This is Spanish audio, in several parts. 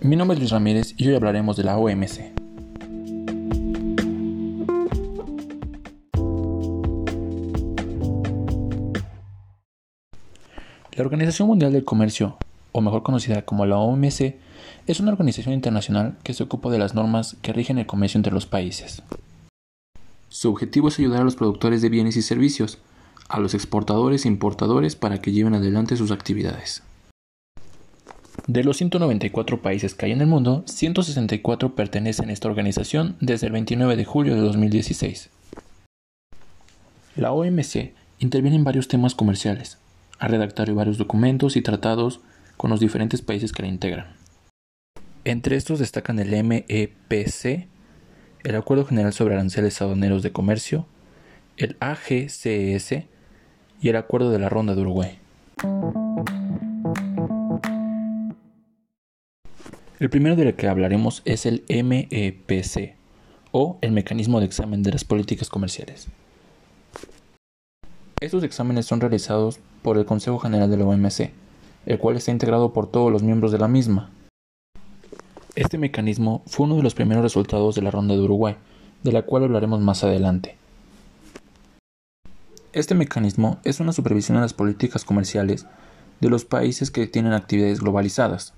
Mi nombre es Luis Ramírez y hoy hablaremos de la OMC. La Organización Mundial del Comercio, o mejor conocida como la OMC, es una organización internacional que se ocupa de las normas que rigen el comercio entre los países. Su objetivo es ayudar a los productores de bienes y servicios, a los exportadores e importadores para que lleven adelante sus actividades. De los 194 países que hay en el mundo, 164 pertenecen a esta organización desde el 29 de julio de 2016. La OMC interviene en varios temas comerciales, ha redactado varios documentos y tratados con los diferentes países que la integran. Entre estos destacan el MEPC, el Acuerdo General sobre Aranceles Aduaneros de Comercio, el AGCS y el Acuerdo de la Ronda de Uruguay. El primero del que hablaremos es el MEPC, o el Mecanismo de Examen de las Políticas Comerciales. Estos exámenes son realizados por el Consejo General de la OMC, el cual está integrado por todos los miembros de la misma. Este mecanismo fue uno de los primeros resultados de la Ronda de Uruguay, de la cual hablaremos más adelante. Este mecanismo es una supervisión de las políticas comerciales de los países que tienen actividades globalizadas.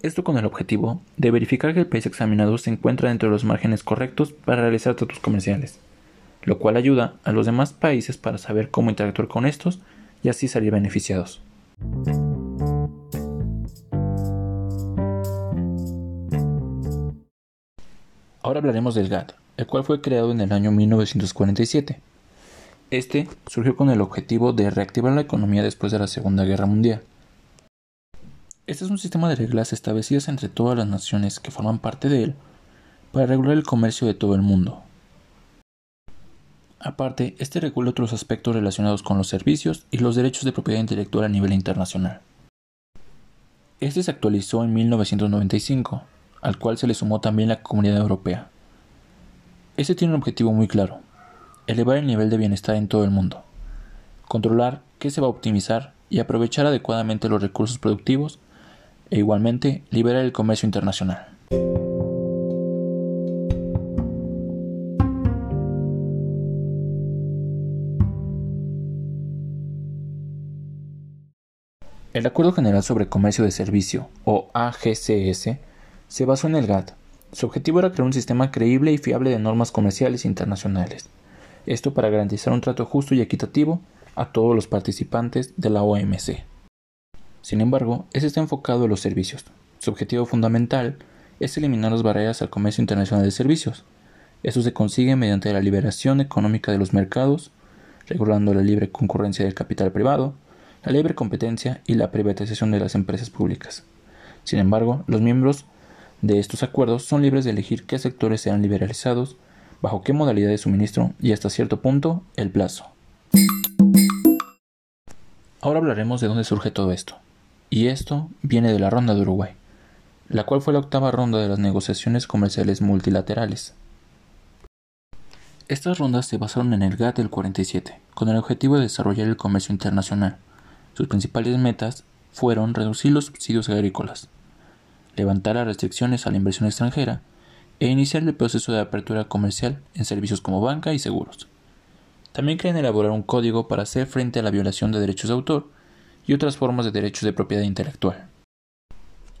Esto con el objetivo de verificar que el país examinado se encuentra dentro de los márgenes correctos para realizar tratos comerciales, lo cual ayuda a los demás países para saber cómo interactuar con estos y así salir beneficiados. Ahora hablaremos del GATT, el cual fue creado en el año 1947. Este surgió con el objetivo de reactivar la economía después de la Segunda Guerra Mundial. Este es un sistema de reglas establecidas entre todas las naciones que forman parte de él para regular el comercio de todo el mundo. Aparte, este regula otros aspectos relacionados con los servicios y los derechos de propiedad intelectual a nivel internacional. Este se actualizó en 1995, al cual se le sumó también la Comunidad Europea. Este tiene un objetivo muy claro, elevar el nivel de bienestar en todo el mundo, controlar qué se va a optimizar y aprovechar adecuadamente los recursos productivos e igualmente liberar el comercio internacional. El Acuerdo General sobre Comercio de Servicio, o AGCS, se basó en el GATT. Su objetivo era crear un sistema creíble y fiable de normas comerciales internacionales. Esto para garantizar un trato justo y equitativo a todos los participantes de la OMC. Sin embargo, ese está enfocado en los servicios. Su objetivo fundamental es eliminar las barreras al comercio internacional de servicios. Eso se consigue mediante la liberación económica de los mercados, regulando la libre concurrencia del capital privado, la libre competencia y la privatización de las empresas públicas. Sin embargo, los miembros de estos acuerdos son libres de elegir qué sectores sean liberalizados, bajo qué modalidad de suministro y hasta cierto punto el plazo. Ahora hablaremos de dónde surge todo esto. Y esto viene de la Ronda de Uruguay, la cual fue la octava ronda de las negociaciones comerciales multilaterales. Estas rondas se basaron en el GATT del 47, con el objetivo de desarrollar el comercio internacional. Sus principales metas fueron reducir los subsidios agrícolas, levantar las restricciones a la inversión extranjera e iniciar el proceso de apertura comercial en servicios como banca y seguros. También quieren elaborar un código para hacer frente a la violación de derechos de autor y otras formas de derechos de propiedad intelectual.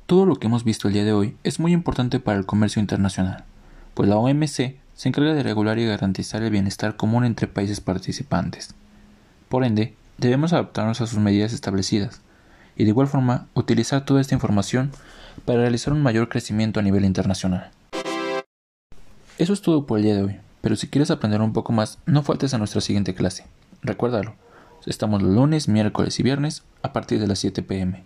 Todo lo que hemos visto el día de hoy es muy importante para el comercio internacional, pues la OMC se encarga de regular y garantizar el bienestar común entre países participantes. Por ende, debemos adaptarnos a sus medidas establecidas y de igual forma utilizar toda esta información para realizar un mayor crecimiento a nivel internacional. Eso es todo por el día de hoy, pero si quieres aprender un poco más, no faltes a nuestra siguiente clase. Recuérdalo, Estamos los lunes, miércoles y viernes a partir de las 7 pm.